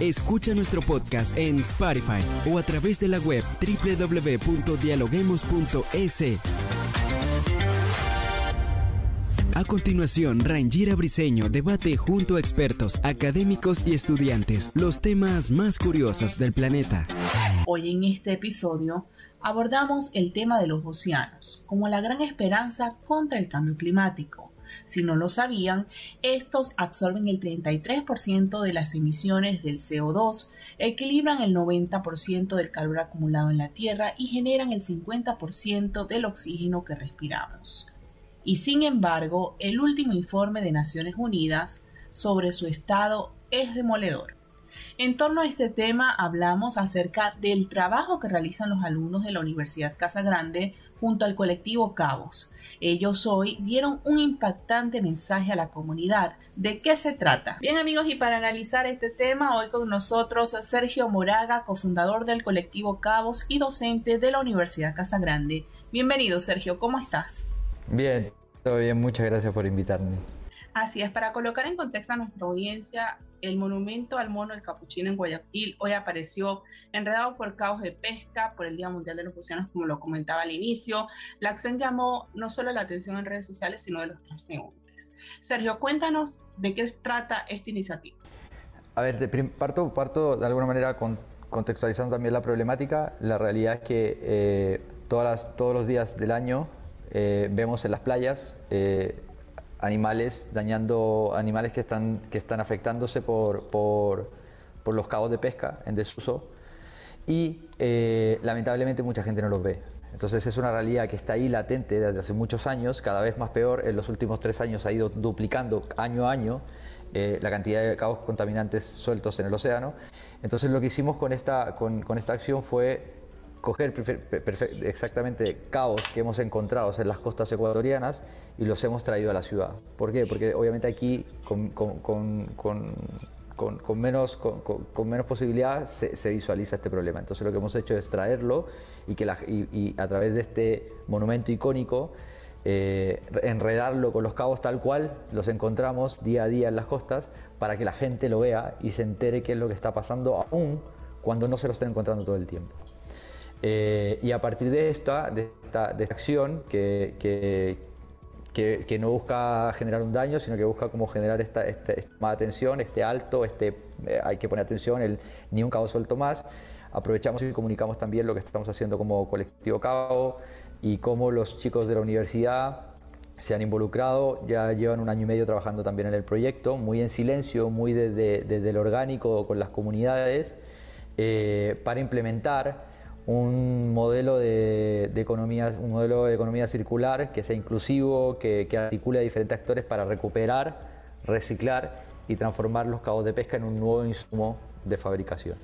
Escucha nuestro podcast en Spotify o a través de la web www.dialoguemos.es. A continuación, Rangira Briseño debate junto a expertos, académicos y estudiantes los temas más curiosos del planeta. Hoy en este episodio abordamos el tema de los océanos como la gran esperanza contra el cambio climático. Si no lo sabían, estos absorben el 33% de las emisiones del CO2, equilibran el 90% del calor acumulado en la Tierra y generan el 50% del oxígeno que respiramos. Y sin embargo, el último informe de Naciones Unidas sobre su estado es demoledor. En torno a este tema hablamos acerca del trabajo que realizan los alumnos de la Universidad Casa Grande junto al colectivo Cabos. Ellos hoy dieron un impactante mensaje a la comunidad. ¿De qué se trata? Bien amigos, y para analizar este tema, hoy con nosotros Sergio Moraga, cofundador del colectivo Cabos y docente de la Universidad Casa Grande. Bienvenido Sergio, ¿cómo estás? Bien, todo bien, muchas gracias por invitarme. Así es, para colocar en contexto a nuestra audiencia, el monumento al mono del capuchino en Guayaquil hoy apareció enredado por caos de pesca por el Día Mundial de los Océanos, como lo comentaba al inicio. La acción llamó no solo la atención en redes sociales, sino de los transeúntes. Sergio, cuéntanos de qué trata esta iniciativa. A ver, parto, parto de alguna manera con, contextualizando también la problemática. La realidad es que eh, todas todos los días del año eh, vemos en las playas eh, animales dañando, animales que están, que están afectándose por, por, por los cabos de pesca en desuso y eh, lamentablemente mucha gente no los ve. Entonces es una realidad que está ahí latente desde hace muchos años, cada vez más peor, en los últimos tres años ha ido duplicando año a año la cantidad de cabos contaminantes sueltos en el océano. Entonces lo que hicimos con esta, con, con esta acción fue coger exactamente caos que hemos encontrado en las costas ecuatorianas y los hemos traído a la ciudad. ¿Por qué? Porque obviamente aquí con, menos, con, menos posibilidad se, visualiza este problema. Entonces lo que hemos hecho es traerlo y, que a través de este monumento icónico eh, enredarlo con los cabos tal cual los encontramos día a día en las costas para que la gente lo vea y se entere qué es lo que está pasando aún cuando no se lo estén encontrando todo el tiempo. Eh, y a partir de esta, de esta, de acción que, que, que, no busca generar un daño, sino que busca como generar esta, esta, más atención, este alto, este, eh, hay que poner atención, el ni un cabo suelto más. Aprovechamos y comunicamos también lo que estamos haciendo como colectivo Cabo y cómo los chicos de la universidad se han involucrado, ya llevan un año y medio trabajando también en el proyecto, muy en silencio, muy desde, desde el orgánico con las comunidades, eh, para implementar un modelo de, economía, un modelo de economía circular que sea inclusivo, que, articule a diferentes actores para recuperar, reciclar y transformar los cabos de pesca en un nuevo insumo de fabricación.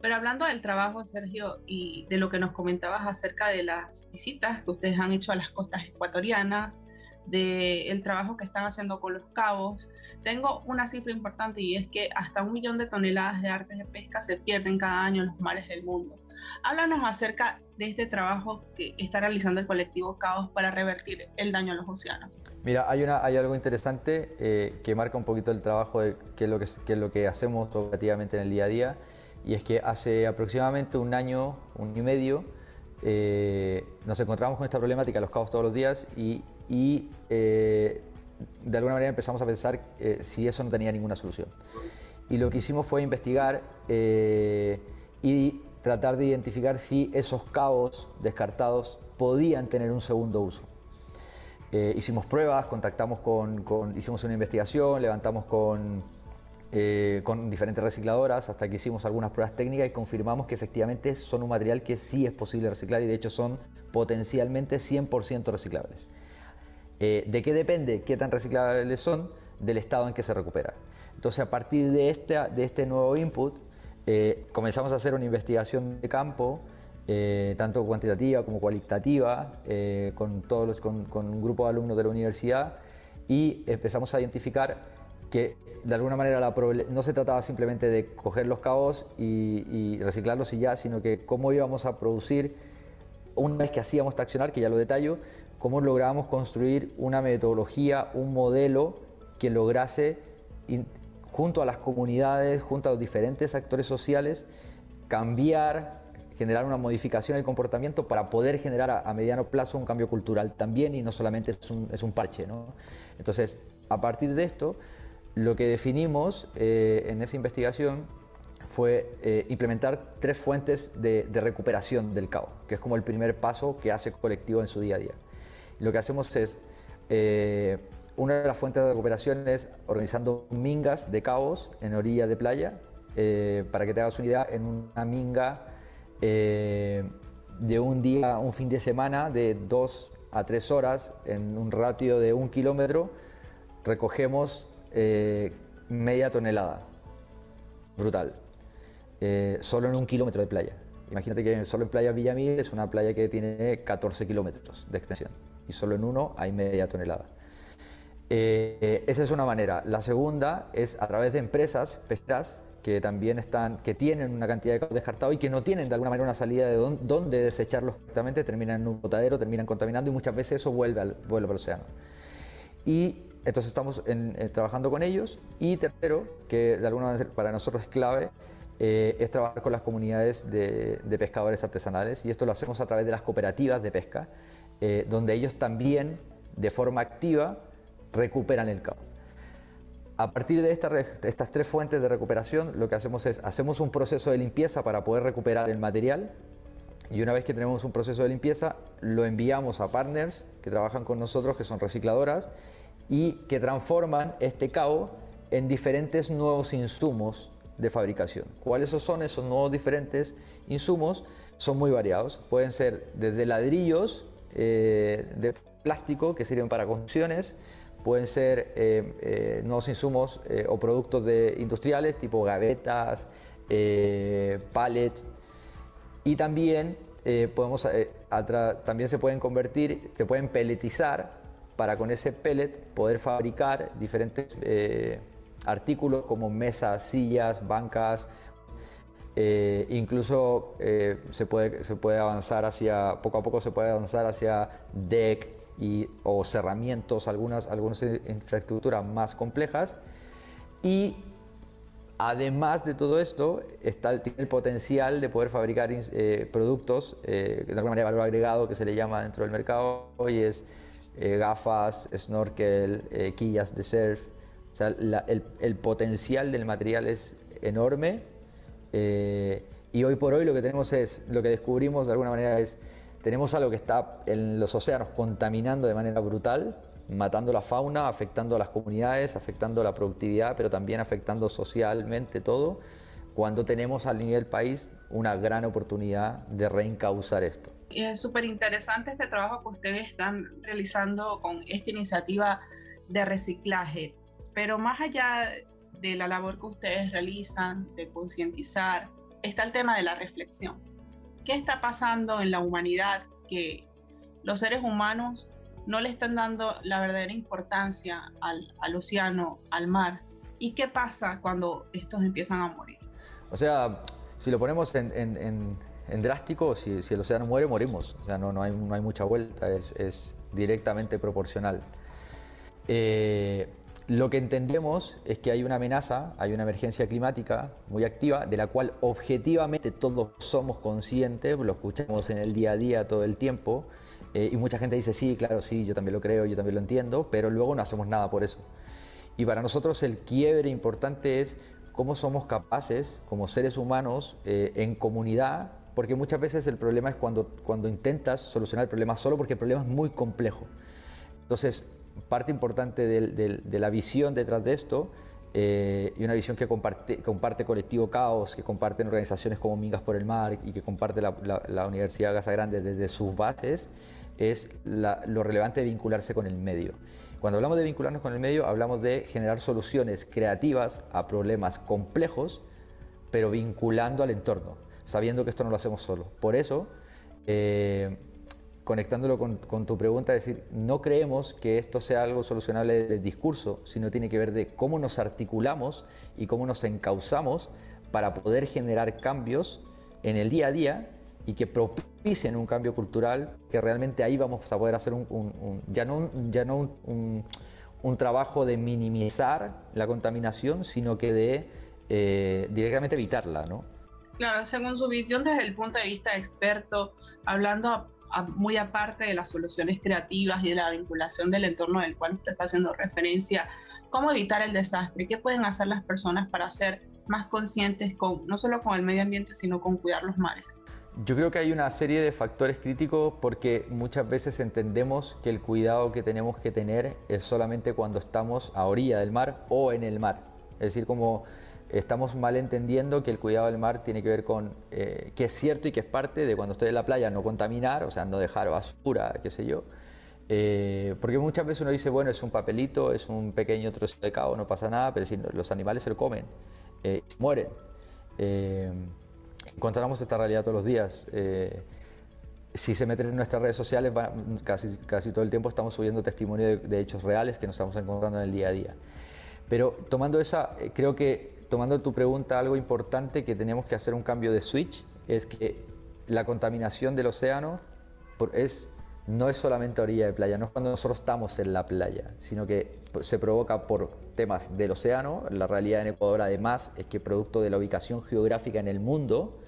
Pero hablando del trabajo, Sergio, y de lo que nos comentabas acerca de las visitas que ustedes han hecho a las costas ecuatorianas, del trabajo que están haciendo con los cabos, tengo una cifra importante y es que hasta un millón de toneladas de artes de pesca se pierden cada año en los mares del mundo. Háblanos acerca de este trabajo que está realizando el colectivo Caos para revertir el daño a los océanos. Mira, hay, una, hay algo interesante eh, que marca un poquito el trabajo de qué es lo que, qué es lo que hacemos operativamente en el día a día, y es que hace aproximadamente un año, un año y medio, eh, nos encontramos con esta problemática los cabos todos los días y, y eh, de alguna manera empezamos a pensar si eso no tenía ninguna solución. Y lo que hicimos fue investigar y tratar de identificar si esos cabos descartados podían tener un segundo uso. Eh, hicimos pruebas, contactamos con, hicimos una investigación, levantamos con, eh, con diferentes recicladoras hasta que hicimos algunas pruebas técnicas y confirmamos que efectivamente son un material que sí es posible reciclar y de hecho son potencialmente 100% reciclables. Eh, ¿De qué depende qué tan reciclables son? Del estado en que se recupera. Entonces a partir de este, de este nuevo input eh, comenzamos a hacer una investigación de campo eh, tanto cuantitativa como cualitativa, eh, con, todos los, con, un grupo de alumnos de la universidad y empezamos a identificar que de alguna manera la no se trataba simplemente de coger los cabos y, reciclarlos y ya, sino que cómo íbamos a producir, una vez que hacíamos accionar, que ya lo detallo, cómo lográbamos construir una metodología, un modelo que lograse, junto a las comunidades, junto a los diferentes actores sociales, cambiar generar una modificación en el comportamiento para poder generar a, mediano plazo un cambio cultural también y no solamente es un, es un parche. ¿no? Entonces, a partir de esto, lo que definimos eh, en esa investigación fue eh, implementar tres fuentes de, recuperación del CAO, que es como el primer paso que hace colectivo en su día a día. Lo que hacemos es, eh, una de las fuentes de recuperación es organizando mingas de caos en orilla de playa. para que te hagas una idea, en una minga eh, de un día, un fin de semana, de dos a tres horas, en un ratio de un kilómetro, recogemos eh, media tonelada. Brutal. Eh, solo en un kilómetro de playa. Imagínate que solo en Playa Villamil es una playa que tiene 14 kilómetros de extensión y solo en uno hay media tonelada. Esa es una manera. La segunda es a través de empresas pesqueras que también están, que tienen una cantidad de caos descartado y que no tienen de alguna manera una salida de dónde desecharlos correctamente, terminan en un botadero, terminan contaminando y muchas veces eso vuelve al, vuelve al océano. Y entonces estamos eh, trabajando con ellos. Y tercero, que de alguna manera para nosotros es clave, eh, es trabajar con las comunidades de, pescadores artesanales y esto lo hacemos a través de las cooperativas de pesca, eh, donde ellos también de forma activa recuperan el cao. A partir de estas tres fuentes de recuperación, lo que hacemos es, hacemos un proceso de limpieza para poder recuperar el material y una vez que tenemos un proceso de limpieza, lo enviamos a partners que trabajan con nosotros, que son recicladoras, y que transforman este cao en diferentes nuevos insumos de fabricación. ¿Cuáles son esos nuevos diferentes insumos? Son muy variados. Pueden ser desde ladrillos eh, de plástico que sirven para construcciones, pueden ser eh, eh, nuevos insumos eh, o productos de, industriales tipo gavetas, pallets. Y también, podemos, también se pueden convertir, se pueden pelletizar para con ese pellet poder fabricar diferentes artículos como mesas, sillas, bancas, incluso se, puede, se puede avanzar hacia, poco a poco se puede avanzar hacia deck, y, o cerramientos, algunas, algunas infraestructuras más complejas. Y además de todo esto, está el, tiene el potencial de poder fabricar eh, productos eh, de alguna manera valor agregado que se le llama dentro del mercado. Hoy es eh, gafas, snorkel, quillas de surf. O sea, el, el, potencial del material es enorme. y hoy por hoy lo que tenemos es, lo que descubrimos de alguna manera es tenemos algo que está en los océanos contaminando de manera brutal, matando la fauna, afectando a las comunidades, afectando la productividad, pero también afectando socialmente todo, cuando tenemos al nivel país una gran oportunidad de reencauzar esto. Es súper interesante este trabajo que ustedes están realizando con esta iniciativa de reciclaje, pero más allá de la labor que ustedes realizan, de concientizar, está el tema de la reflexión qué está pasando en la humanidad que los seres humanos no le están dando la verdadera importancia al, océano, al mar. ¿Y qué pasa cuando estos empiezan a morir? O sea, si lo ponemos en, drástico, si, el océano muere, morimos. O sea, no, no, hay, no hay mucha vuelta, es, directamente proporcional. Eh, lo que entendemos es que hay una amenaza, hay una emergencia climática muy activa, de la cual objetivamente todos somos conscientes, lo escuchamos en el día a día todo el tiempo, eh, y mucha gente dice, sí, claro, sí, yo también lo creo, yo también lo entiendo, pero luego no hacemos nada por eso. Y para nosotros el quiebre importante es cómo somos capaces, como seres humanos, eh, en comunidad, porque muchas veces el problema es cuando, cuando intentas solucionar el problema solo, porque el problema es muy complejo. Entonces, parte importante de la visión detrás de esto eh, y una visión que comparte, Colectivo Caos, que comparten organizaciones como Mingas por el Mar y que comparte la, la, Universidad Gaza Grande desde sus bases, es lo relevante de vincularse con el medio. Cuando hablamos de vincularnos con el medio, hablamos de generar soluciones creativas a problemas complejos, pero vinculando al entorno. Sabiendo que esto no lo hacemos solo. Por eso, eh, conectándolo con, tu pregunta, decir, no creemos que esto sea algo solucionable del discurso, sino tiene que ver de cómo nos articulamos y cómo nos encauzamos para poder generar cambios en el día a día y que propicien un cambio cultural, que realmente ahí vamos a poder hacer un, ya no, ya no un, trabajo de minimizar la contaminación, sino que de eh, directamente evitarla, ¿no? Claro, según su visión desde el punto de vista experto, hablando muy aparte de las soluciones creativas y de la vinculación del entorno del cual usted está haciendo referencia, ¿cómo evitar el desastre? ¿Qué pueden hacer las personas para ser más conscientes con, no solo con el medio ambiente, sino con cuidar los mares? Yo creo que hay una serie de factores críticos porque muchas veces entendemos que el cuidado que tenemos que tener es solamente cuando estamos a orilla del mar o en el mar. Es decir, como estamos mal entendiendo que el cuidado del mar tiene que ver con eh, que es cierto y que es parte de cuando estoy en la playa no contaminar, o sea, no dejar basura, qué sé yo. Eh, porque muchas veces uno dice, bueno, es un papelito, es un pequeño trozo de cabo, no pasa nada, pero si los animales se lo comen, eh, mueren. encontramos esta realidad todos los días. si se meten en nuestras redes sociales, casi, casi todo el tiempo estamos subiendo testimonio de, de hechos reales que nos estamos encontrando en el día a día. Pero tomando esa, creo que tomando tu pregunta, algo importante que tenemos que hacer un cambio de switch es que la contaminación del océano es, no es solamente orilla de playa, no es cuando nosotros estamos en la playa, sino que se provoca por temas del océano. La realidad en Ecuador además es que producto de la ubicación geográfica en el mundo,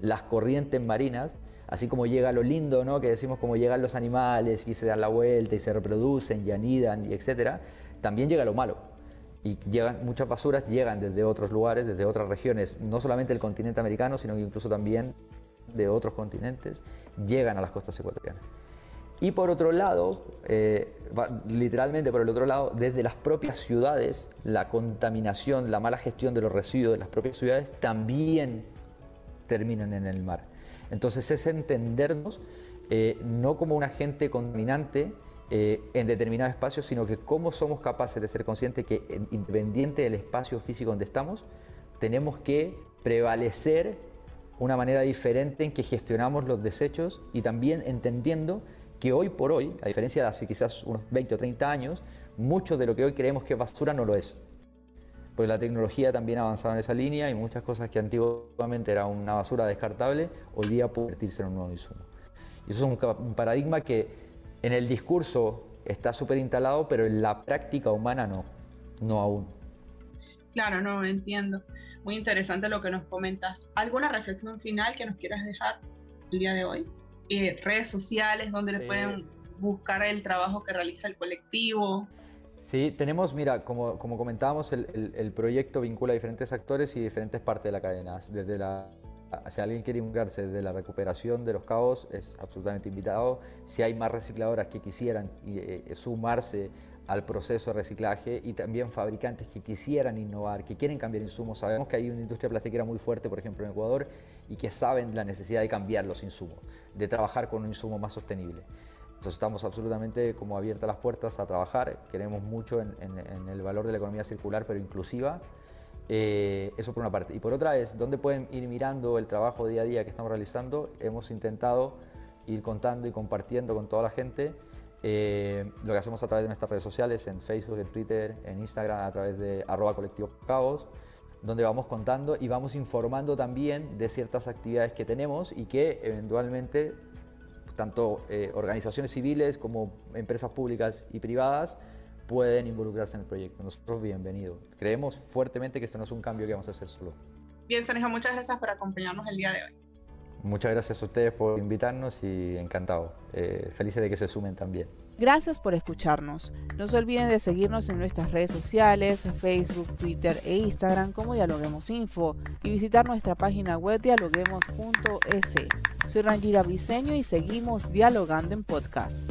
las corrientes marinas, así como llega lo lindo, ¿no? que decimos como llegan los animales y se dan la vuelta y se reproducen y anidan y etcétera, también llega lo malo llegan, muchas basuras llegan desde otros lugares, desde otras regiones, no solamente del continente americano, sino incluso también de otros continentes, llegan a las costas ecuatorianas. Y por otro lado, eh, literalmente por el otro lado, desde las propias ciudades, la contaminación, la mala gestión de los residuos de las propias ciudades también terminan en el mar. Entonces es entendernos eh, no como un agente contaminante, eh, en determinado espacio, sino que cómo somos capaces de ser conscientes que independiente del espacio físico donde estamos, tenemos que prevalecer una manera diferente en que gestionamos los desechos y también entendiendo que hoy por hoy, a diferencia de hace quizás unos 20 o 30 años, mucho de lo que hoy creemos que es basura no lo es. Pues la tecnología también ha avanzado en esa línea y muchas cosas que antiguamente era una basura descartable, hoy día puede convertirse en un nuevo insumo. Y eso es un paradigma que en el discurso está súper instalado, pero en la práctica humana no, no aún. Claro, no, entiendo. Muy interesante lo que nos comentas. ¿Alguna reflexión final que nos quieras dejar el día de hoy? Eh, redes sociales donde le pueden eh. buscar el trabajo que realiza el colectivo. Sí, tenemos, mira, como, como comentábamos, el, el, proyecto vincula a diferentes actores y diferentes partes de la cadena, desde la si alguien quiere involucrarse de la recuperación de los cabos, es absolutamente invitado. Si hay más recicladoras que quisieran eh, sumarse al proceso de reciclaje y también fabricantes que quisieran innovar, que quieren cambiar insumos. Sabemos que hay una industria plastiquera muy fuerte, por ejemplo, en Ecuador, y que saben la necesidad de cambiar los insumos, de trabajar con un insumo más sostenible. Entonces estamos absolutamente como abiertas las puertas a trabajar. Queremos mucho en el valor de la economía circular, pero inclusiva eh, eso por una parte. Y por otra es, ¿dónde pueden ir mirando el trabajo día a día que estamos realizando? Hemos intentado ir contando y compartiendo con toda la gente eh, lo que hacemos a través de nuestras redes sociales, en Facebook, en Twitter, en Instagram, a través de arroba colectivo caos, donde vamos contando y vamos informando también de ciertas actividades que tenemos y que eventualmente tanto eh, organizaciones civiles como empresas públicas y privadas pueden involucrarse en el proyecto. Nosotros bienvenidos. Creemos fuertemente que esto no es un cambio que vamos a hacer solo. Bien, Sergio, muchas gracias por acompañarnos el día de hoy. Muchas gracias a ustedes por invitarnos y encantado. Eh, felices de que se sumen también. Gracias por escucharnos. No se olviden de seguirnos en nuestras redes sociales, Facebook, Twitter e Instagram como Dialoguemos Info y visitar nuestra página web dialoguemos.es. Soy Rangira Briseño y seguimos dialogando en podcast.